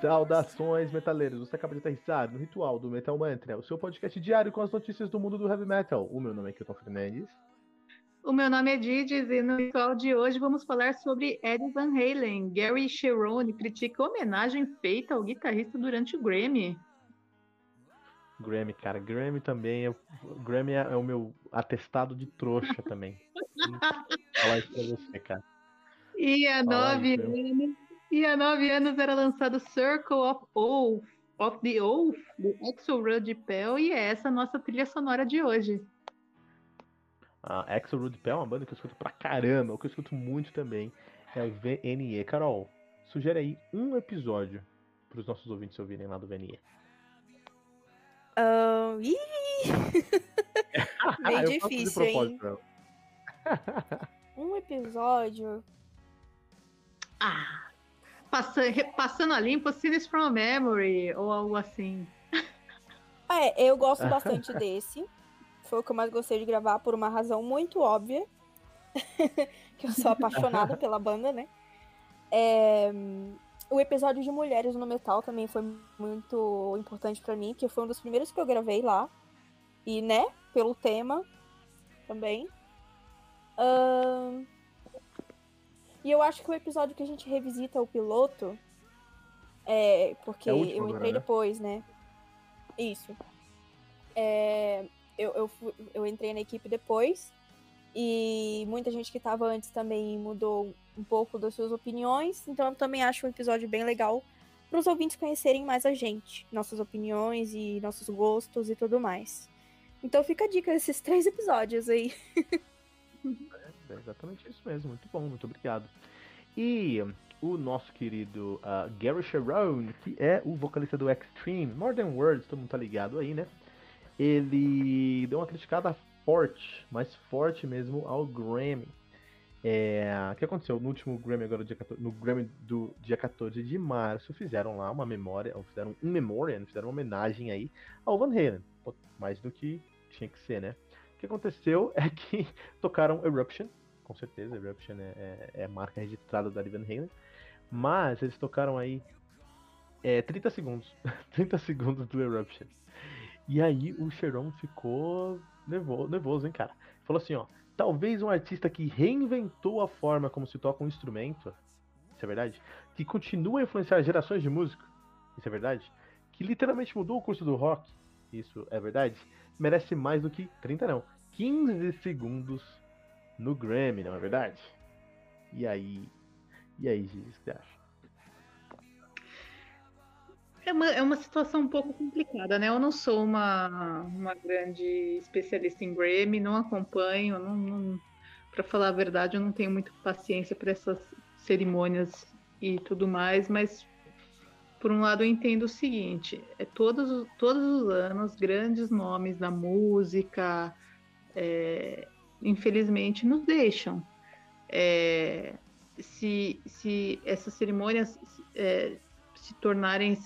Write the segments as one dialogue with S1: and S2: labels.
S1: Saudações, metaleiros! Você acaba de aterrissar no Ritual do Metal Mantra, o seu podcast diário com as notícias do mundo do heavy metal. O meu nome é Kilton Fernandes.
S2: O meu nome é Didis e no ritual de hoje vamos falar sobre Eddie Van Halen. Gary Cherone critica a homenagem feita ao guitarrista durante o Grammy.
S1: Grammy, cara, Grammy também é, Grammy é, é o meu atestado de trouxa também. falar isso pra você, cara.
S2: E há nove anos, e há nove anos era lançado Circle of Oath, of the Oath, do Axel Rudd Pell, e é essa a nossa trilha sonora de hoje.
S1: A Axel Rudd Pell é uma banda que eu escuto pra caramba, o que eu escuto muito também é o VNE. Carol, sugere aí um episódio para os nossos ouvintes ouvirem lá do VNE.
S3: Uh, Bem difícil, hein? um episódio.
S2: Ah, passando, passando a limpo, Scenes from Memory, ou algo assim.
S3: É, eu gosto bastante desse. Foi o que eu mais gostei de gravar por uma razão muito óbvia. que eu sou apaixonada pela banda, né? É, o episódio de Mulheres no Metal também foi muito importante para mim, que foi um dos primeiros que eu gravei lá. E, né, pelo tema também. Uh, e eu acho que o episódio que a gente revisita o piloto. É. Porque é eu entrei né? depois, né? Isso. É, eu, eu, fui, eu entrei na equipe depois e muita gente que estava antes também mudou um pouco das suas opiniões, então eu também acho um episódio bem legal para os ouvintes conhecerem mais a gente, nossas opiniões e nossos gostos e tudo mais. Então fica a dica desses três episódios aí.
S1: é, exatamente isso mesmo, muito bom, muito obrigado. E o nosso querido uh, Gary Sharon, que é o vocalista do Extreme, More Than Words, todo mundo tá ligado aí, né? ele deu uma criticada forte, mais forte mesmo, ao Grammy. É, o que aconteceu no último Grammy agora, dia 14, no Grammy do dia 14 de março, fizeram lá uma memória, ou fizeram um memorial, fizeram uma homenagem aí ao Van Halen, mais do que tinha que ser, né? O que aconteceu é que tocaram Eruption, com certeza, Eruption é, é, é a marca registrada da Van Halen, mas eles tocaram aí é, 30 segundos, 30 segundos do Eruption. E aí o Cheron ficou nervoso, nervoso, hein, cara? Falou assim, ó, talvez um artista que reinventou a forma como se toca um instrumento, isso é verdade, que continua a influenciar gerações de músicos, isso é verdade, que literalmente mudou o curso do rock, isso é verdade, merece mais do que 30 não, 15 segundos no Grammy, não é verdade? E aí, e aí, Gigi, o que você acha?
S2: É uma, é uma situação um pouco complicada, né? Eu não sou uma, uma grande especialista em Grammy, não acompanho, não, não para falar a verdade, eu não tenho muita paciência para essas cerimônias e tudo mais, mas por um lado eu entendo o seguinte, é todos, todos os anos grandes nomes da música é, infelizmente nos deixam. É, se, se essas cerimônias é, se tornarem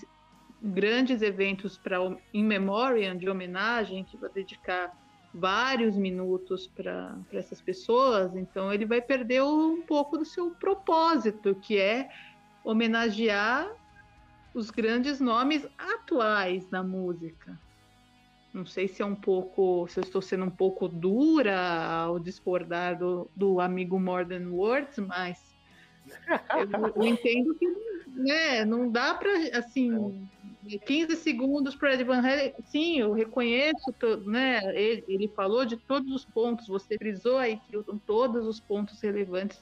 S2: grandes eventos para in memoriam de homenagem que vai dedicar vários minutos para essas pessoas, então ele vai perder um pouco do seu propósito, que é homenagear os grandes nomes atuais da música. Não sei se é um pouco, se eu estou sendo um pouco dura ao discordar do, do amigo More Than Words, mas eu, eu entendo que né, não dá para assim 15 segundos para Ed Van Halen. Sim, eu reconheço, né? Ele, ele, falou de todos os pontos, você frisou aí, Kilton, todos os pontos relevantes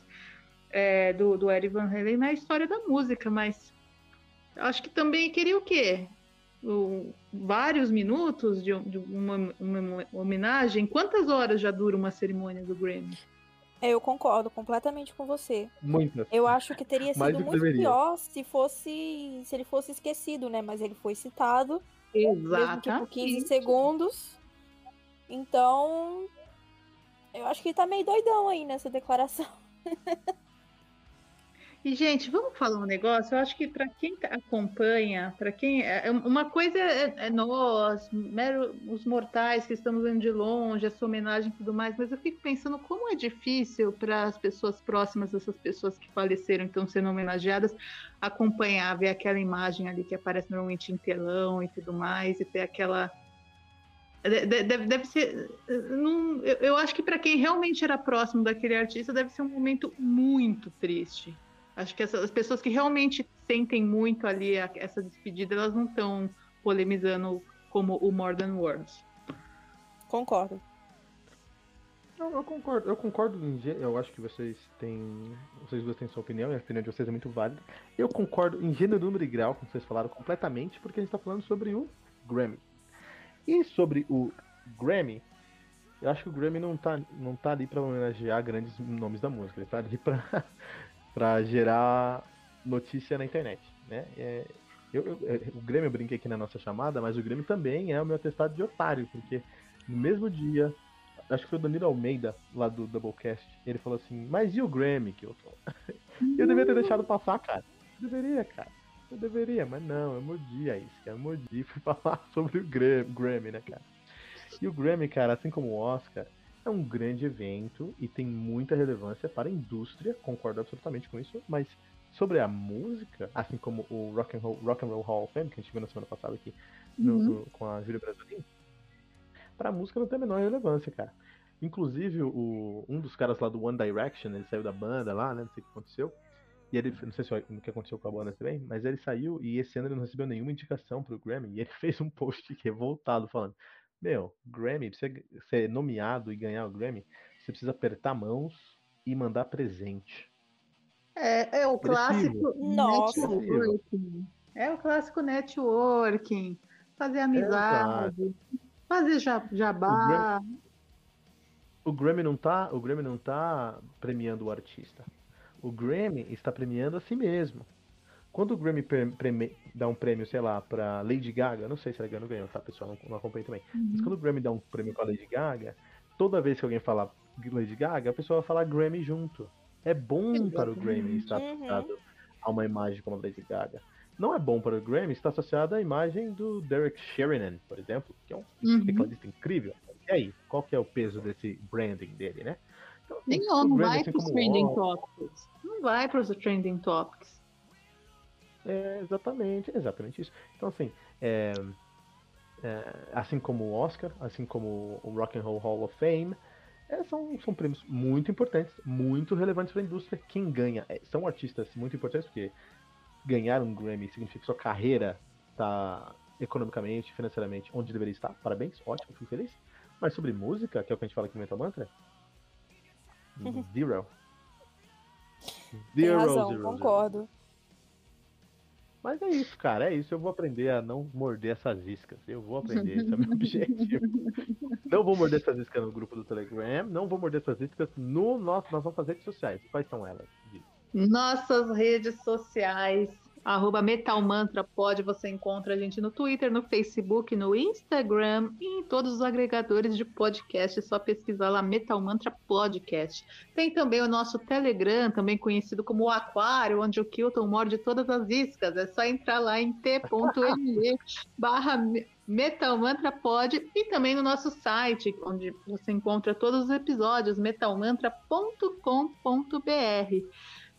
S2: é, do, do Ed Van Halen na história da música, mas acho que também queria o quê? Vários minutos de, de uma, uma, homenagem. Quantas horas já dura uma cerimônia do Grammy?
S3: É, eu concordo completamente com você.
S1: Muitas.
S3: Eu acho que teria sido muito deveria. pior se fosse se ele fosse esquecido, né? Mas ele foi citado.
S2: Exato.
S3: Mesmo por 15 segundos. Então, eu acho que ele tá meio doidão aí nessa declaração.
S2: E, gente, vamos falar um negócio? Eu acho que para quem tá, acompanha, para quem. É, é, uma coisa é, é nós, mero, os mortais que estamos vendo de longe, essa homenagem e tudo mais, mas eu fico pensando como é difícil para as pessoas próximas dessas pessoas que faleceram e estão sendo homenageadas acompanhar, ver aquela imagem ali que aparece normalmente em telão e tudo mais, e ter aquela. Deve, deve ser. Não, eu, eu acho que para quem realmente era próximo daquele artista, deve ser um momento muito triste Acho que as pessoas que realmente sentem muito ali a, essa despedida, elas não estão polemizando como o More Than Words.
S3: Concordo.
S1: Eu, eu, concordo, eu concordo em eu acho que vocês têm. Vocês duas têm sua opinião, e a opinião de vocês é muito válida. Eu concordo em gênero, número e grau, como vocês falaram, completamente, porque a gente está falando sobre o Grammy. E sobre o Grammy, eu acho que o Grammy não tá, não tá ali para homenagear grandes nomes da música, ele tá ali pra para gerar notícia na internet, né? É, eu, eu, o Grêmio eu brinquei aqui na nossa chamada, mas o Grêmio também é o meu atestado de otário, porque no mesmo dia, acho que foi o Danilo Almeida, lá do Doublecast, ele falou assim, mas e o Grammy que eu tô? eu deveria ter deixado passar, cara. Eu deveria, cara. Eu deveria, mas não, eu mordi a isca, eu mordi fui falar sobre o Grammy, né, cara? E o Grammy, cara, assim como o Oscar, é um grande evento e tem muita relevância para a indústria, concordo absolutamente com isso, mas sobre a música, assim como o Rock and Roll, Rock and Roll Hall of Fame, que a gente viu na semana passada aqui no, uhum. no, com a Júlia Brasilin, para a música não tem a menor relevância, cara. Inclusive, o, um dos caras lá do One Direction, ele saiu da banda lá, né? Não sei o que aconteceu. E ele, não sei se o que aconteceu com a banda também, mas ele saiu e esse ano ele não recebeu nenhuma indicação pro Grammy. E ele fez um post revoltado falando: meu, Grammy, pra você ser nomeado e ganhar o Grammy, você precisa apertar mãos e mandar presente.
S2: É, é o clássico networking. É o clássico networking. Fazer amizade, é, fazer jabá.
S1: O Grammy, o Grammy não tá, o Grammy não tá premiando o artista. O Grammy está premiando a si mesmo. Quando o Grammy dá um prêmio, sei lá, pra Lady Gaga, não sei se ela ganhou, ganhou, tá, pessoal? Não, não também. Uhum. Mas quando o Grammy dá um prêmio pra Lady Gaga, toda vez que alguém falar Lady Gaga, a pessoa vai falar Grammy junto. É bom Exatamente. para o Grammy estar uhum. associado uhum. a uma imagem como a Lady Gaga. Não é bom para o Grammy estar associado à imagem do Derek Sheridan, por exemplo, que é um uhum. tecladista incrível. E aí, qual que é o peso desse branding dele, né?
S2: Então, não, não vai assim para os trending topics. Não vai para os trending topics.
S1: É, exatamente, exatamente isso. Então, assim, é, é, assim como o Oscar, assim como o Rock and Roll Hall of Fame, é, são, são prêmios muito importantes, muito relevantes para a indústria. Quem ganha é, são artistas muito importantes, porque ganhar um Grammy significa que sua carreira está economicamente, financeiramente, onde deveria estar. Parabéns, ótimo, fico feliz. Mas sobre música, que é o que a gente fala aqui no Metal Mantra, zero.
S3: Zero, Tem razão, zero, concordo. Zero.
S1: Mas é isso, cara, é isso. Eu vou aprender a não morder essas iscas. Eu vou aprender, esse é o meu objetivo. Não vou morder essas iscas no grupo do Telegram, não vou morder essas iscas no nosso, nas nossas redes sociais. Quais são elas?
S2: Nossas redes sociais arroba Metal Mantra pode, você encontra a gente no Twitter, no Facebook, no Instagram e em todos os agregadores de podcast, é só pesquisar lá Metal Mantra Podcast. Tem também o nosso Telegram, também conhecido como o Aquário, onde o Kilton morde todas as iscas, é só entrar lá em t.me barra Metal Mantra Pod e também no nosso site, onde você encontra todos os episódios, metalmantra.com.br.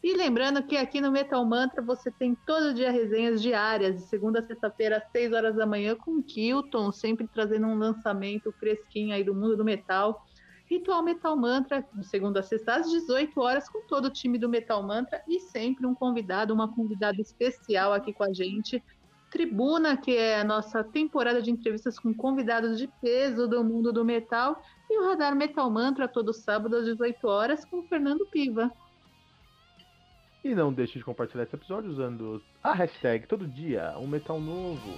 S2: E lembrando que aqui no Metal Mantra você tem todo dia resenhas diárias, de segunda a sexta-feira, às 6 horas da manhã, com o Kilton, sempre trazendo um lançamento fresquinho aí do mundo do metal. Ritual Metal Mantra, de segunda a sexta, às 18 horas, com todo o time do Metal Mantra e sempre um convidado, uma convidada especial aqui com a gente. Tribuna, que é a nossa temporada de entrevistas com convidados de peso do mundo do metal. E o Radar Metal Mantra, todo sábado às 18 horas, com o Fernando Piva.
S1: E não deixe de compartilhar esse episódio usando a hashtag todo dia um metal novo.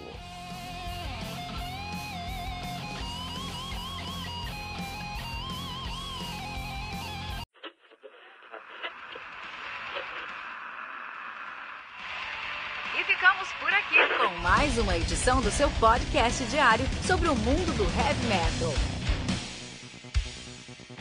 S4: E ficamos por aqui com mais uma edição do seu podcast diário sobre o mundo do heavy metal.